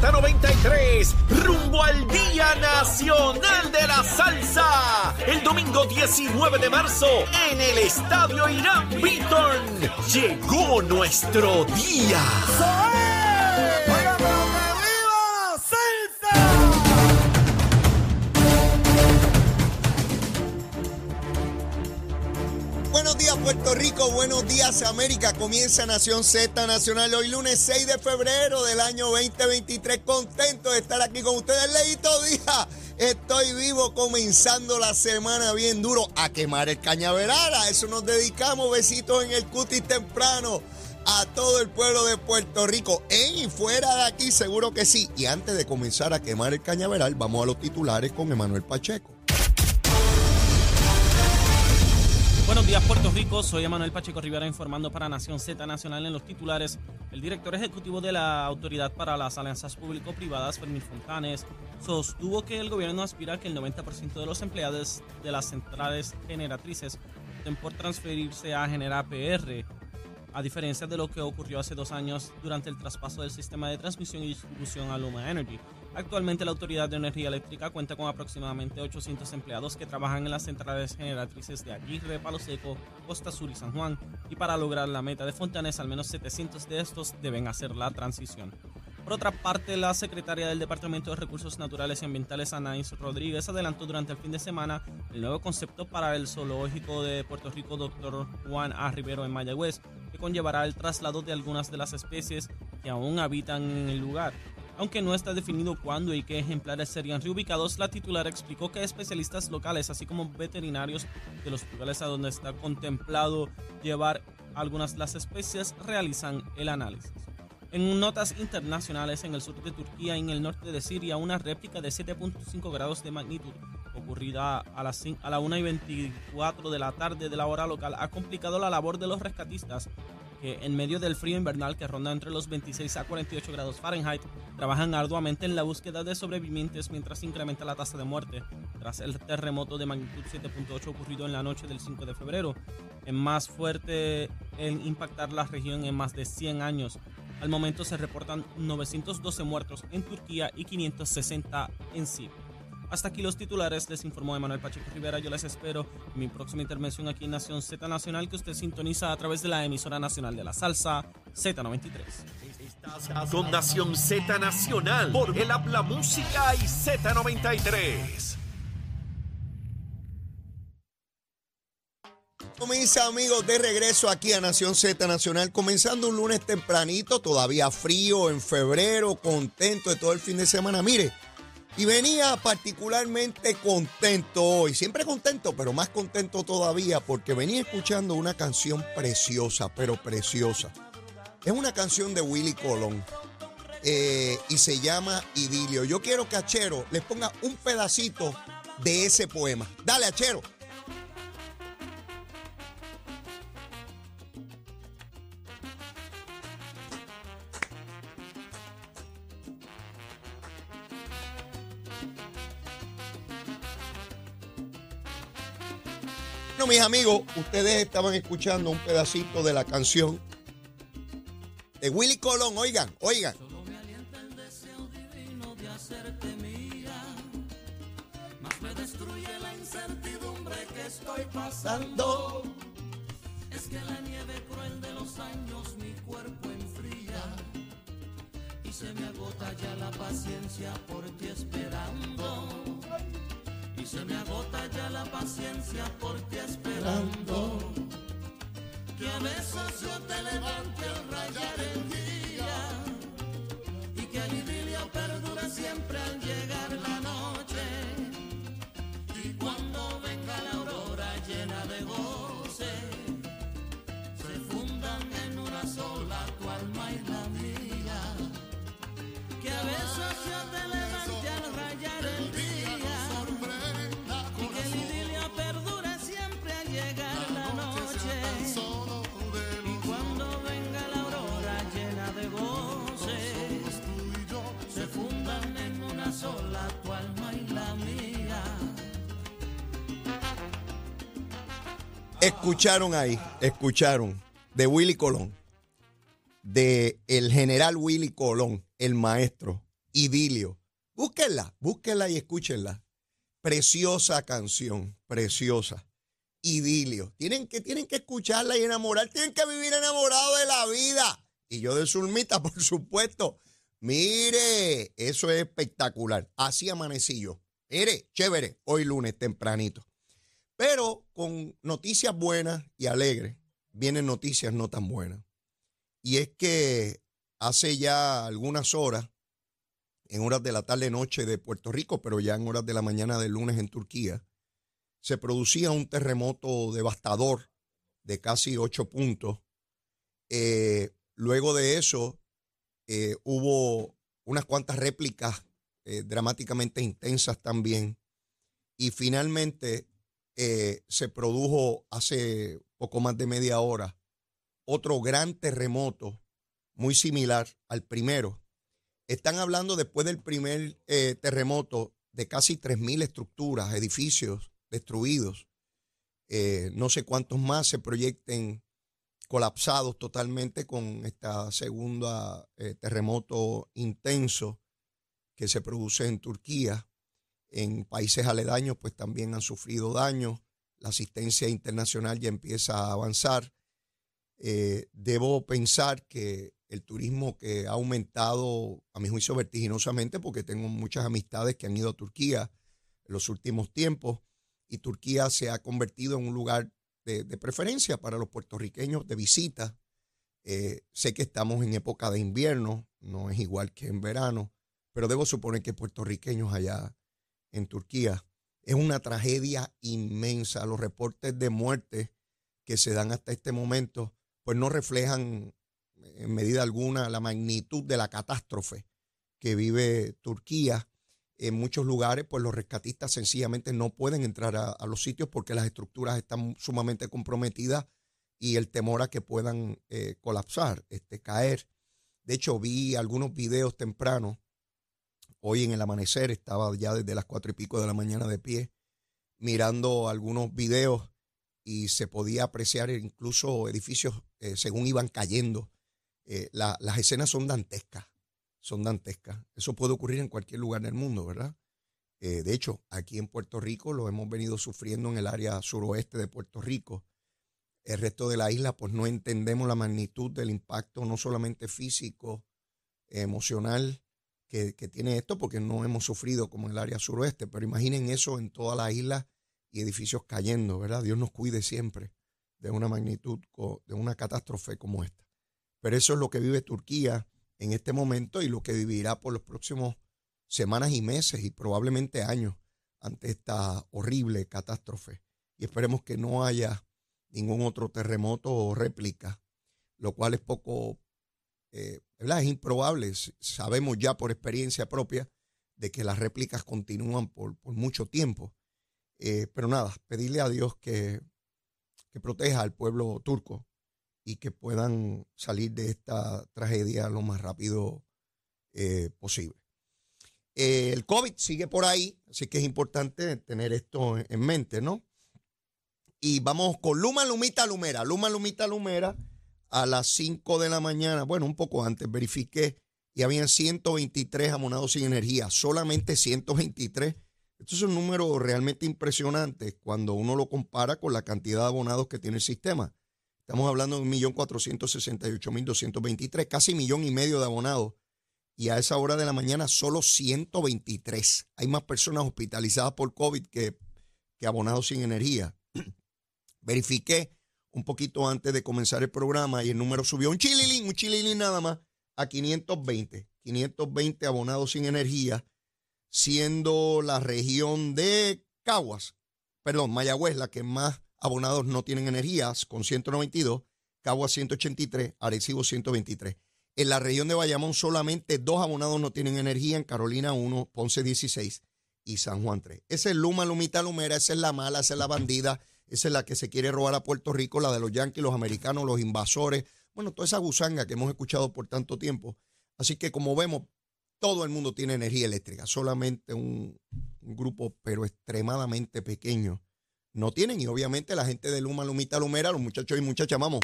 Z93, rumbo al Día Nacional de la Salsa. El domingo 19 de marzo, en el Estadio Irán Beaton, llegó nuestro día. Puerto Rico, buenos días América. Comienza Nación Z Nacional hoy lunes 6 de febrero del año 2023. Contento de estar aquí con ustedes. Leito Díaz, estoy vivo comenzando la semana bien duro a quemar el cañaveral. A eso nos dedicamos. Besitos en el cutis temprano a todo el pueblo de Puerto Rico. En y fuera de aquí, seguro que sí. Y antes de comenzar a quemar el cañaveral, vamos a los titulares con Emanuel Pacheco. Buenos días, Puerto Rico. Soy Emanuel Pacheco Rivera informando para Nación Z Nacional en los titulares. El director ejecutivo de la Autoridad para las Alianzas Público-Privadas, Fermín Fontanes, sostuvo que el gobierno aspira a que el 90% de los empleados de las centrales generatrices opten por transferirse a Genera PR, a diferencia de lo que ocurrió hace dos años durante el traspaso del sistema de transmisión y distribución a Luma Energy. Actualmente la Autoridad de Energía Eléctrica cuenta con aproximadamente 800 empleados que trabajan en las centrales generatrices de Aguirre, Palo Seco, Costa Sur y San Juan, y para lograr la meta de Fontanes, al menos 700 de estos deben hacer la transición. Por otra parte, la secretaria del Departamento de Recursos Naturales y Ambientales, Anaís Rodríguez, adelantó durante el fin de semana el nuevo concepto para el zoológico de Puerto Rico, Dr. Juan A. Rivero en Mayagüez, que conllevará el traslado de algunas de las especies que aún habitan en el lugar. Aunque no está definido cuándo y qué ejemplares serían reubicados, la titular explicó que especialistas locales, así como veterinarios de los lugares a donde está contemplado llevar algunas de las especies, realizan el análisis. En notas internacionales, en el sur de Turquía y en el norte de Siria, una réplica de 7.5 grados de magnitud ocurrida a las a la 1 y 24 de la tarde de la hora local ha complicado la labor de los rescatistas que en medio del frío invernal que ronda entre los 26 a 48 grados Fahrenheit, trabajan arduamente en la búsqueda de sobrevivientes mientras incrementa la tasa de muerte tras el terremoto de magnitud 7.8 ocurrido en la noche del 5 de febrero, el más fuerte en impactar la región en más de 100 años. Al momento se reportan 912 muertos en Turquía y 560 en Siria. Hasta aquí los titulares, les informó Emanuel Pacheco Rivera. Yo les espero en mi próxima intervención aquí en Nación Z Nacional, que usted sintoniza a través de la emisora nacional de la salsa Z93. Con Nación Z Nacional por el Habla Música y Z93. Mis amigos, de regreso aquí a Nación Z Nacional, comenzando un lunes tempranito, todavía frío, en febrero, contento de todo el fin de semana. Mire, y venía particularmente contento hoy, siempre contento, pero más contento todavía porque venía escuchando una canción preciosa, pero preciosa. Es una canción de Willy Colón eh, y se llama Idilio. Yo quiero que Achero les ponga un pedacito de ese poema. Dale, Achero. Bueno, mis amigos, ustedes estaban escuchando un pedacito de la canción de Willy Colón. Oigan, oigan. Escucharon ahí, escucharon de Willy Colón, de el general Willy Colón, el maestro, Idilio. Búsquenla, búsquenla y escúchenla. Preciosa canción, preciosa. Idilio. Tienen que, tienen que escucharla y enamorar, tienen que vivir enamorados de la vida. Y yo de Zulmita, por supuesto. Mire, eso es espectacular. Así amanecí yo. Mire, chévere, hoy lunes tempranito. Pero con noticias buenas y alegres, vienen noticias no tan buenas. Y es que hace ya algunas horas, en horas de la tarde-noche de Puerto Rico, pero ya en horas de la mañana del lunes en Turquía, se producía un terremoto devastador de casi ocho puntos. Eh, luego de eso, eh, hubo unas cuantas réplicas eh, dramáticamente intensas también. Y finalmente se produjo hace poco más de media hora otro gran terremoto muy similar al primero. Están hablando después del primer terremoto de casi 3.000 estructuras, edificios destruidos. Eh, no sé cuántos más se proyecten colapsados totalmente con esta segunda eh, terremoto intenso que se produce en Turquía. En países aledaños pues también han sufrido daños. La asistencia internacional ya empieza a avanzar. Eh, debo pensar que el turismo que ha aumentado, a mi juicio, vertiginosamente, porque tengo muchas amistades que han ido a Turquía en los últimos tiempos, y Turquía se ha convertido en un lugar de, preferencia para los puertorriqueños de visita. Eh, sé que estamos en época de invierno, no es igual que en verano, pero debo suponer que puertorriqueños allá en Turquía es una tragedia inmensa. Los reportes de muerte que se dan hasta este momento, pues no reflejan en medida alguna la magnitud de la catástrofe que vive Turquía en muchos lugares, pues los rescatistas sencillamente no pueden entrar a, los sitios porque las estructuras están sumamente comprometidas y el temor a que puedan eh, colapsar, este, caer. De hecho, vi algunos videos temprano. Hoy en el amanecer estaba ya desde las cuatro y pico de la mañana de pie, mirando algunos videos y se podía apreciar incluso edificios eh, según iban cayendo. Eh, las escenas son dantescas son dantescas. Eso puede ocurrir en cualquier lugar del mundo, ¿verdad? Eh, de hecho, aquí en Puerto Rico lo hemos venido sufriendo en el área suroeste de Puerto Rico. El resto de la isla, pues no entendemos la magnitud del impacto, no solamente físico, emocional, que, tiene esto, porque no hemos sufrido como en el área suroeste. Pero imaginen eso en toda la isla y edificios cayendo, ¿verdad? Dios nos cuide siempre de una magnitud, de una catástrofe como esta. Pero eso es lo que vive Turquía en este momento y lo que vivirá por los próximos semanas y meses y probablemente años ante esta horrible catástrofe. Y esperemos que no haya ningún otro terremoto o réplica, lo cual es poco, eh. Es improbable. Sabemos ya por experiencia propia de que las réplicas continúan por, mucho tiempo. Eh, pero nada, pedirle a Dios que, que proteja al pueblo turco y que puedan salir de esta tragedia lo más rápido eh, posible. Eh, el COVID sigue por ahí, así que es importante tener esto en mente, ¿no? Y vamos con Luma Lumita Lumera. Luma Lumita Lumera a las 5 de la mañana, bueno, un poco antes, verifiqué y habían 123 abonados sin energía, solamente 123. Esto es un número realmente impresionante cuando uno lo compara con la cantidad de abonados que tiene el sistema. Estamos hablando de 1.468.223, casi millón y medio de abonados. Y a esa hora de la mañana solo 123. Hay más personas hospitalizadas por COVID que, que abonados sin energía. Verifiqué un poquito antes de comenzar el programa y el número subió un chililín, un chililín nada más, a 520. 520 abonados sin energía, siendo la región de Caguas, perdón, Mayagüez la que más abonados no tienen energías con 192, Cagua 183, Arecibo 123. En la región de Bayamón solamente dos abonados no tienen energía, en Carolina 1, Ponce 16 y San Juan 3. Esa es Luma, Lumita, Lumera, esa es la mala, esa es la bandida, esa es la que se quiere robar a Puerto Rico, la de los yanquis, los americanos, los invasores, bueno, toda esa gusanga que hemos escuchado por tanto tiempo. Así que como vemos, todo el mundo tiene energía eléctrica, solamente un grupo, pero extremadamente pequeño, no tienen. Y obviamente la gente de Luma, Lumita, Lumera, los muchachos y muchachas, vamos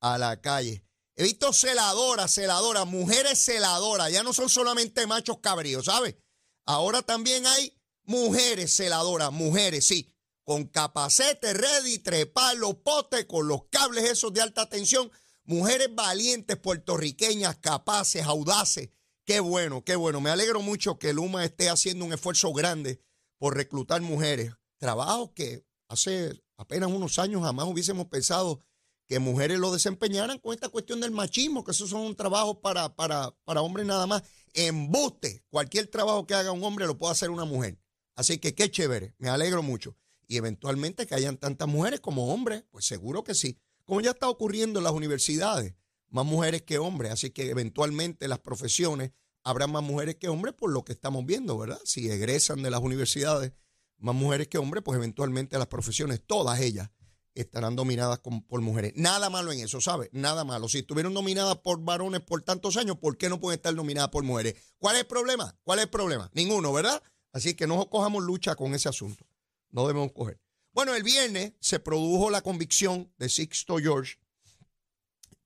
a la calle. He visto celadoras, celadoras, mujeres celadoras. Ya no son solamente machos cabríos, ¿sabes? Ahora también hay mujeres celadoras, mujeres, sí, con capacete, ready, trepar los potes, con los cables esos de alta tensión. Mujeres valientes, puertorriqueñas, capaces, audaces. Qué bueno, qué bueno. Me alegro mucho que Luma esté haciendo un esfuerzo grande por reclutar mujeres. Trabajo que hace apenas unos años jamás hubiésemos pensado que mujeres lo desempeñaran con esta cuestión del machismo, que eso son un trabajo para, para, para hombres nada más. Embuste, cualquier trabajo que haga un hombre lo puede hacer una mujer. Así que qué chévere, me alegro mucho. Y eventualmente que hayan tantas mujeres como hombres, pues seguro que sí. Como ya está ocurriendo en las universidades, más mujeres que hombres, así que eventualmente las profesiones habrá más mujeres que hombres por lo que estamos viendo, ¿verdad? Si egresan de las universidades más mujeres que hombres, pues eventualmente las profesiones, todas ellas, estarán dominadas por mujeres. Nada malo en eso, ¿sabes? Nada malo. Si estuvieron dominadas por varones por tantos años, ¿por qué no pueden estar dominadas por mujeres? ¿Cuál es el problema? ¿Cuál es el problema? Ninguno, ¿verdad? Así que no cojamos lucha con ese asunto. No debemos coger. Bueno, el viernes se produjo la convicción de Sixto George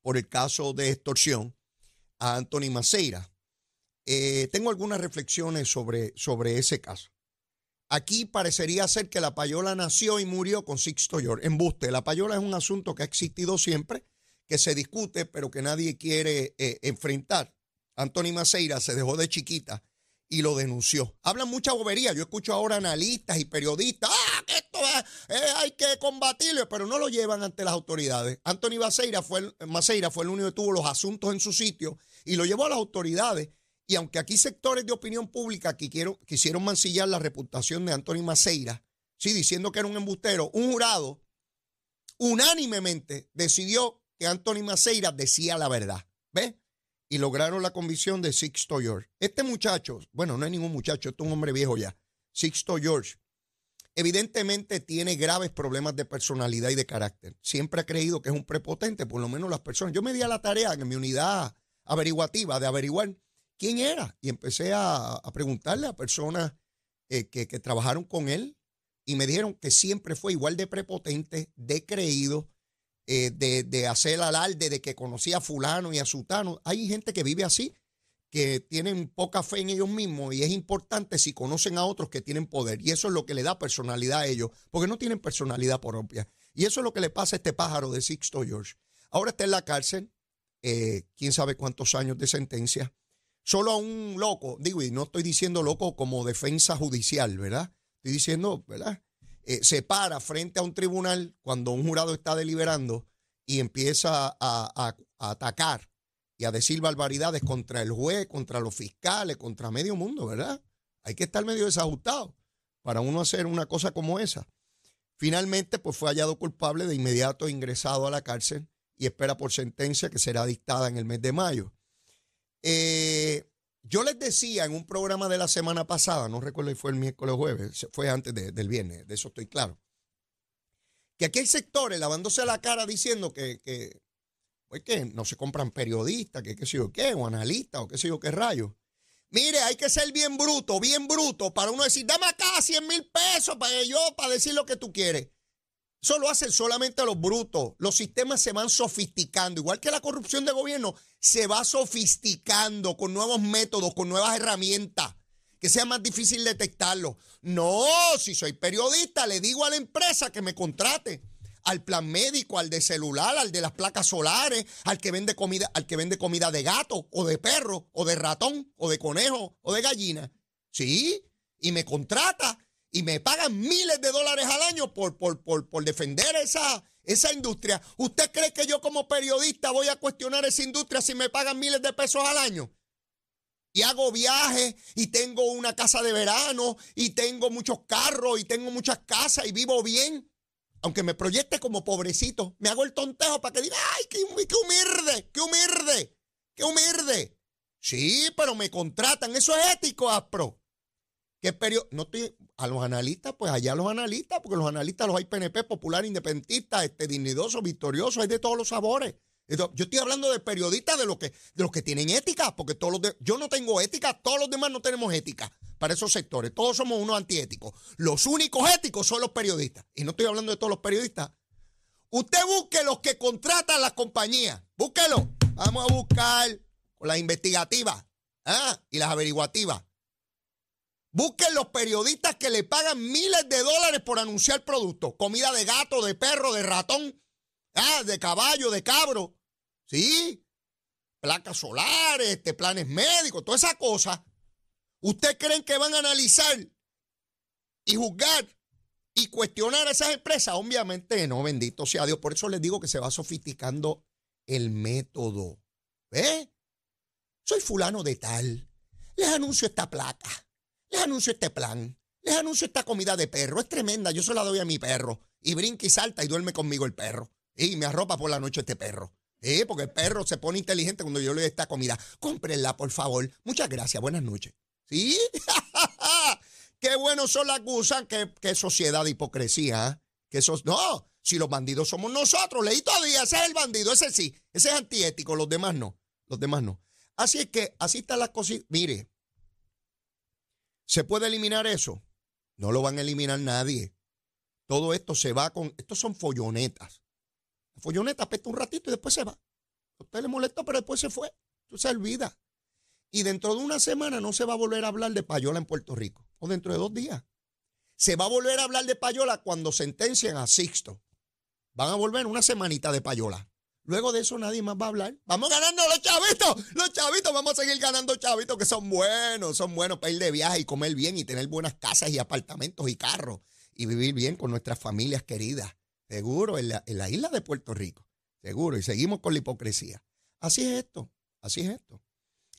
por el caso de extorsión a Anthony Maceira. Eh, tengo algunas reflexiones sobre, sobre ese caso. Aquí parecería ser que la payola nació y murió con Sixto George. Embuste, la payola es un asunto que ha existido siempre, que se discute, pero que nadie quiere eh, enfrentar. Anthony Maceira se dejó de chiquita y lo denunció. Hablan mucha bobería. Yo escucho ahora analistas y periodistas. ¡Ah, que esto hay que combatirlo! Pero no lo llevan ante las autoridades. Anthony Maceira fue, Maceira fue el único que tuvo los asuntos en su sitio y lo llevó a las autoridades. Y aunque aquí sectores de opinión pública quisieron mancillar la reputación de Anthony Maceira, sí, diciendo que era un embustero, un jurado unánimemente decidió que Anthony Maceira decía la verdad. ¿Ves? Y lograron la convicción de Sixto George. Este muchacho, bueno, no es ningún muchacho, es un hombre viejo ya. Sixto George, evidentemente tiene graves problemas de personalidad y de carácter. Siempre ha creído que es un prepotente, por lo menos las personas. Yo me di a la tarea en mi unidad averiguativa de averiguar quién era. Y empecé a, preguntarle a personas eh, que, trabajaron con él y me dijeron que siempre fue igual de prepotente, de creído, eh, de, de, hacer alarde de que conocía a fulano y a sutano. Hay gente que vive así, que tienen poca fe en ellos mismos y es importante si conocen a otros que tienen poder. Y eso es lo que le da personalidad a ellos, porque no tienen personalidad propia. Y eso es lo que le pasa a este pájaro de Sixto George. Ahora está en la cárcel, eh, quién sabe cuántos años de sentencia. Solo a un loco, digo, y no estoy diciendo loco como defensa judicial, ¿verdad? Estoy diciendo, ¿verdad? Eh, se para frente a un tribunal cuando un jurado está deliberando y empieza a, atacar y a decir barbaridades contra el juez, contra los fiscales, contra medio mundo, ¿verdad? Hay que estar medio desajustado para uno hacer una cosa como esa. Finalmente, pues fue hallado culpable de inmediato ingresado a la cárcel y espera por sentencia que será dictada en el mes de mayo. Eh, yo les decía en un programa de la semana pasada, no recuerdo si fue el miércoles o jueves, fue antes del viernes, de eso estoy claro, que aquí hay sectores lavándose la cara diciendo que, que, pues que no se compran periodistas, que qué sé yo qué, o analistas, o qué sé yo qué rayos. Mire, hay que ser bien bruto, bien bruto, para uno decir, dame acá 100 mil pesos para yo, para decir lo que tú quieres. Eso lo hacen solamente los brutos. Los sistemas se van sofisticando. Igual que la corrupción de gobierno, se va sofisticando con nuevos métodos, con nuevas herramientas, que sea más difícil detectarlo. No, si soy periodista, le digo a la empresa que me contrate. Al plan médico, al de celular, al de las placas solares, al que vende comida, al que vende comida de gato, o de perro, o de ratón, o de conejo, o de gallina. Sí, y me contrata y me pagan miles de dólares al año por, por, por, defender esa, esa industria. ¿Usted cree que yo como periodista voy a cuestionar esa industria si me pagan miles de pesos al año? Y hago viajes y tengo una casa de verano y tengo muchos carros y tengo muchas casas y vivo bien. Aunque me proyecte como pobrecito, me hago el tontejo para que diga, ay, qué, qué humilde, qué humilde, qué humilde. Sí, pero me contratan, eso es ético, Aspro. ¿Qué periodo? No estoy, a los analistas, pues allá los analistas, porque los analistas los hay PNP, popular, independentista, este, dignidoso, victorioso, hay de todos los sabores. Yo estoy hablando de periodistas de los que, de los que tienen ética, porque todos los yo no tengo ética, todos los demás no tenemos ética para esos sectores. Todos somos unos antiéticos. Los únicos éticos son los periodistas. Y no estoy hablando de todos los periodistas. Usted busque los que contratan las compañías. Búsquelo. Vamos a buscar las investigativas ¿ah? y las averiguativas. Busquen los periodistas que le pagan miles de dólares por anunciar productos. Comida de gato, de perro, de ratón, ¿ah? de caballo, de cabro. ¿Sí? Placas solares, este, planes médicos, toda esa cosa. ¿Usted creen que van a analizar y juzgar y cuestionar a esas empresas? Obviamente no, bendito sea Dios. Por eso les digo que se va sofisticando el método. ¿Eh? Soy fulano de tal. Les anuncio esta placa. Les anuncio este plan. Les anuncio esta comida de perro. Es tremenda. Yo se la doy a mi perro. Y brinca y salta y duerme conmigo el perro. Y me arropa por la noche este perro. Eh, porque el perro se pone inteligente cuando yo le doy esta comida. Cómprenla, por favor. Muchas gracias. Buenas noches. ¿Sí? Qué bueno son las gusas. Qué, qué sociedad de hipocresía. ¿eh? Que esos, no, si los bandidos somos nosotros. Leí todavía. Ese es el bandido. Ese sí. Ese es antiético. Los demás no. Los demás no. Así es que así están las cositas. Mire, ¿se puede eliminar eso? No lo van a eliminar nadie. Todo esto se va con. Estos son follonetas. La folloneta apesta un ratito y después se va. A usted le molesta, pero después se fue. Eso se olvida. Y dentro de una semana no se va a volver a hablar de payola en Puerto Rico. O dentro de dos días. Se va a volver a hablar de payola cuando sentencien a Sixto. Van a volver una semanita de payola. Luego de eso nadie más va a hablar. Vamos ganando los chavitos, los chavitos, vamos a seguir ganando chavitos que son buenos, son buenos para ir de viaje y comer bien y tener buenas casas y apartamentos y carros y vivir bien con nuestras familias queridas. Seguro, en la, en la isla de Puerto Rico. Seguro, y seguimos con la hipocresía. Así es esto, así es esto.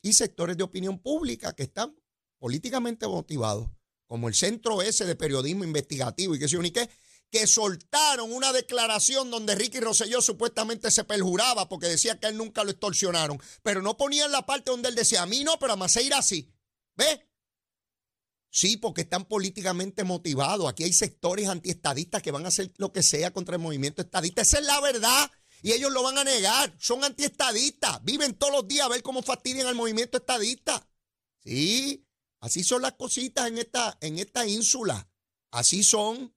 Y sectores de opinión pública que están políticamente motivados, como el Centro S de Periodismo Investigativo y qué sé yo ni qué, que soltaron una declaración donde Ricky Rosselló supuestamente se perjuraba porque decía que él nunca lo extorsionaron, pero no ponían la parte donde él decía, a mí no, pero a Maceira sí. ¿Ve? Sí, porque están políticamente motivados. Aquí hay sectores antiestadistas que van a hacer lo que sea contra el movimiento estadista. Esa es la verdad. Y ellos lo van a negar. Son antiestadistas. Viven todos los días a ver cómo fastidian al movimiento estadista. Sí, así son las cositas en esta, en esta ínsula. Así son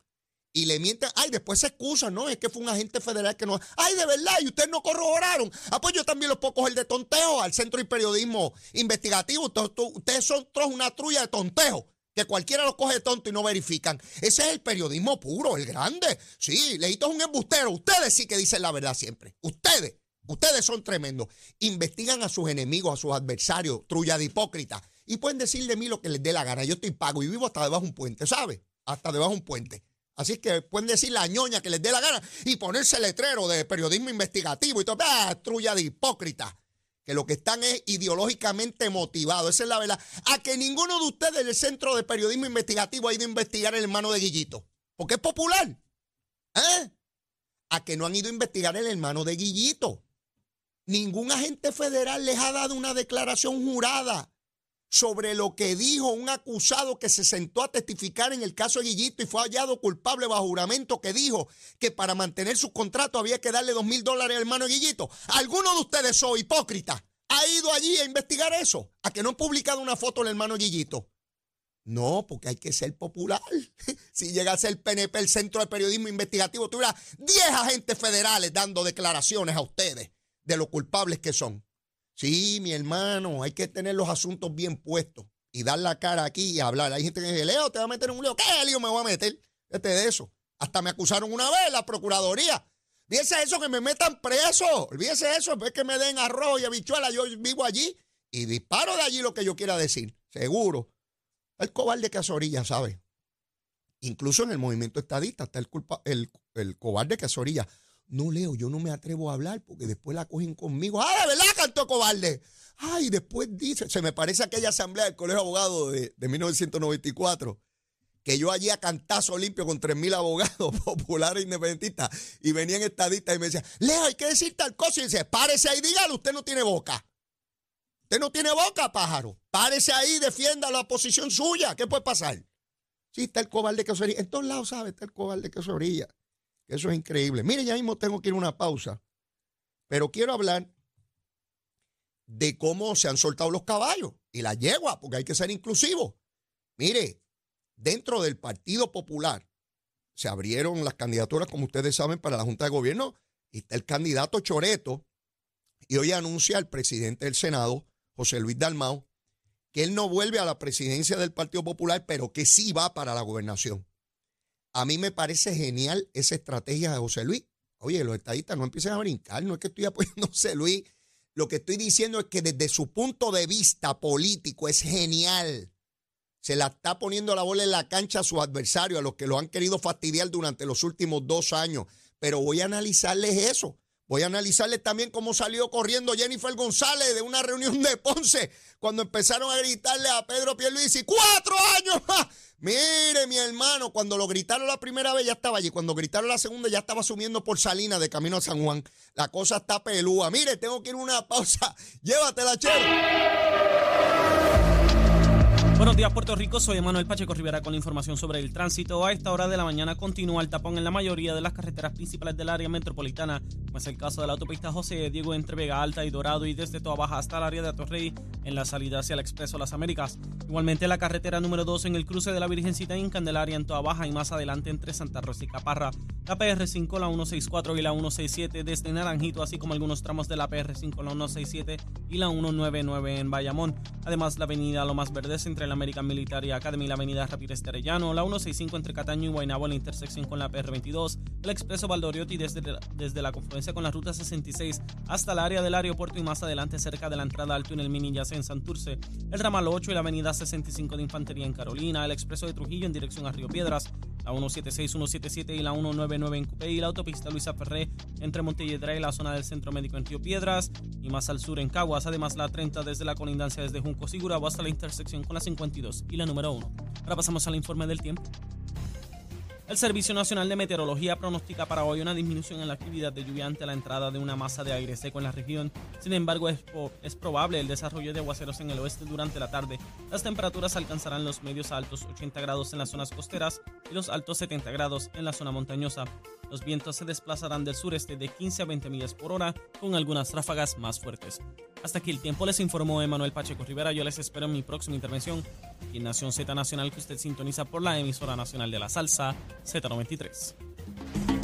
y le mienten, ay, después se excusan, no, es que fue un agente federal que no, ay, de verdad, y ustedes no corroboraron. Ah, pues yo también los puedo coger de tonteo al Centro de Periodismo Investigativo. Ustedes son todos una trulla de tonteo, que cualquiera los coge de tonto y no verifican. Ese es el periodismo puro, el grande. Sí, Leito es un embustero. Ustedes sí que dicen la verdad siempre. Ustedes, ustedes son tremendos. Investigan a sus enemigos, a sus adversarios, trulla de hipócrita. Y pueden decir de mí lo que les dé la gana. Yo estoy pago y vivo hasta debajo de un puente, ¿sabe? Hasta debajo de un puente. Así que pueden decir la ñoña que les dé la gana y ponerse letrero de periodismo investigativo y todo. ¡Ah, trulla de hipócrita! Que lo que están es ideológicamente motivados. Esa es la verdad. A que ninguno de ustedes del Centro de Periodismo Investigativo ha ido a investigar el hermano de Guillito. Porque es popular. ¿Eh? A que no han ido a investigar el hermano de Guillito. Ningún agente federal les ha dado una declaración jurada sobre lo que dijo un acusado que se sentó a testificar en el caso de Guillito y fue hallado culpable bajo juramento que dijo que para mantener su contrato había que darle dos mil dólares al hermano Guillito. ¿Alguno de ustedes, son hipócrita, ha ido allí a investigar eso? ¿A que no han publicado una foto del hermano Guillito? No, porque hay que ser popular. Si llegase el PNP, el Centro de Periodismo Investigativo, tuviera 10 agentes federales dando declaraciones a ustedes de lo culpables que son. Sí, mi hermano, hay que tener los asuntos bien puestos y dar la cara aquí y hablar. Hay gente que dice, Leo, te va a meter en un lío. ¿Qué lío me voy a meter? Este de eso. Hasta me acusaron una vez la Procuraduría. Olvídese eso, que me metan preso. Olvídese eso, es que me den arroz y habichuela. Yo vivo allí y disparo de allí lo que yo quiera decir. Seguro. El cobarde que orilla, ¿sabe? Incluso en el movimiento estadista está el, culpa, el, el cobarde que orilla. No, Leo, yo no me atrevo a hablar porque después la cogen conmigo. ¡Ah, de verdad, cantó cobarde! Ay, después dice, se me parece aquella asamblea del Colegio de Abogados de, 1994, que yo allí a cantazo limpio con 3.000 abogados populares e independentistas y venían estadistas y me decían, Leo, hay que decir tal cosa. Y dice, párese ahí, dígalo, usted no tiene boca. Usted no tiene boca, pájaro. Párese ahí, defienda la posición suya. ¿Qué puede pasar? Sí, está el cobarde que se orilla. En todos lados, ¿sabe? Está el cobarde que se orilla. Eso es increíble. Mire, ya mismo tengo que ir a una pausa, pero quiero hablar de cómo se han soltado los caballos y la yegua, porque hay que ser inclusivo. Mire, dentro del Partido Popular, se abrieron las candidaturas, como ustedes saben, para la Junta de Gobierno. Y está el candidato Choreto. Y hoy anuncia el presidente del Senado, José Luis Dalmau, que él no vuelve a la presidencia del Partido Popular, pero que sí va para la gobernación. A mí me parece genial esa estrategia de José Luis. Oye, los estadistas no empiecen a brincar, no es que estoy apoyando a José Luis. Lo que estoy diciendo es que desde su punto de vista político es genial se la está poniendo la bola en la cancha a sus adversarios, a los que lo han querido fastidiar durante los últimos dos años. Pero voy a analizarles eso. Voy a analizarles también cómo salió corriendo Jennifer González de una reunión de Ponce cuando empezaron a gritarle a Pedro Pierluisi, ¡cuatro años Mire, mi hermano, cuando lo gritaron la primera vez ya estaba allí. Cuando gritaron la segunda ya estaba subiendo por Salina de camino a San Juan. La cosa está pelúa. Mire, tengo que ir a una pausa. Llévatela, chero. Buenos días, Puerto Rico. Soy Manuel Pacheco Rivera con la información sobre el tránsito. A esta hora de la mañana continúa el tapón en la mayoría de las carreteras principales del área metropolitana, como es el caso de la autopista José Diego entre Vega Alta y Dorado y desde Toa Baja hasta el área de Atorrey en la salida hacia el Expreso Las Américas. Igualmente la carretera número 2 en el cruce de la Virgencita en Candelaria en Toa Baja y más adelante entre Santa Rosa y Caparra. La PR5, la 164 y la 167 desde Naranjito, así como algunos tramos de la PR5, la 167 y la 199 en Bayamón. Además, la avenida Lomas Verdes entre la American Military Academy y la avenida Rapírez de Arellano, la 165 entre Cataño y Guaynabo en la intersección con la PR22, el expreso Valdoriotti desde, desde la confluencia con la ruta 66 hasta el área del aeropuerto y más adelante cerca de la entrada al túnel Mini en Santurce, el ramal 8 y la avenida 65 de Infantería en Carolina, el expreso de Trujillo en dirección a Río Piedras, la 176, 177 y la 199 en Cupé y la autopista Luisa Ferré entre Montelledra y la zona del Centro Médico en Río Piedras y más al sur en Caguas, además la 30 desde la colindancia desde Junco y hasta la intersección con la 52 y la número 1. Ahora pasamos al informe del tiempo. El Servicio Nacional de Meteorología pronostica para hoy una disminución en la actividad de lluvia ante la entrada de una masa de aire seco en la región. Sin embargo, es, es, probable el desarrollo de aguaceros en el oeste durante la tarde. Las temperaturas alcanzarán los medios altos 80 grados en las zonas costeras y los altos 70 grados en la zona montañosa. Los vientos se desplazarán del sureste de 15 a 20 millas por hora con algunas ráfagas más fuertes. Hasta aquí el tiempo les informó Emanuel Pacheco Rivera. Yo les espero en mi próxima intervención en Nación Z Nacional que usted sintoniza por la emisora nacional de la salsa Z93.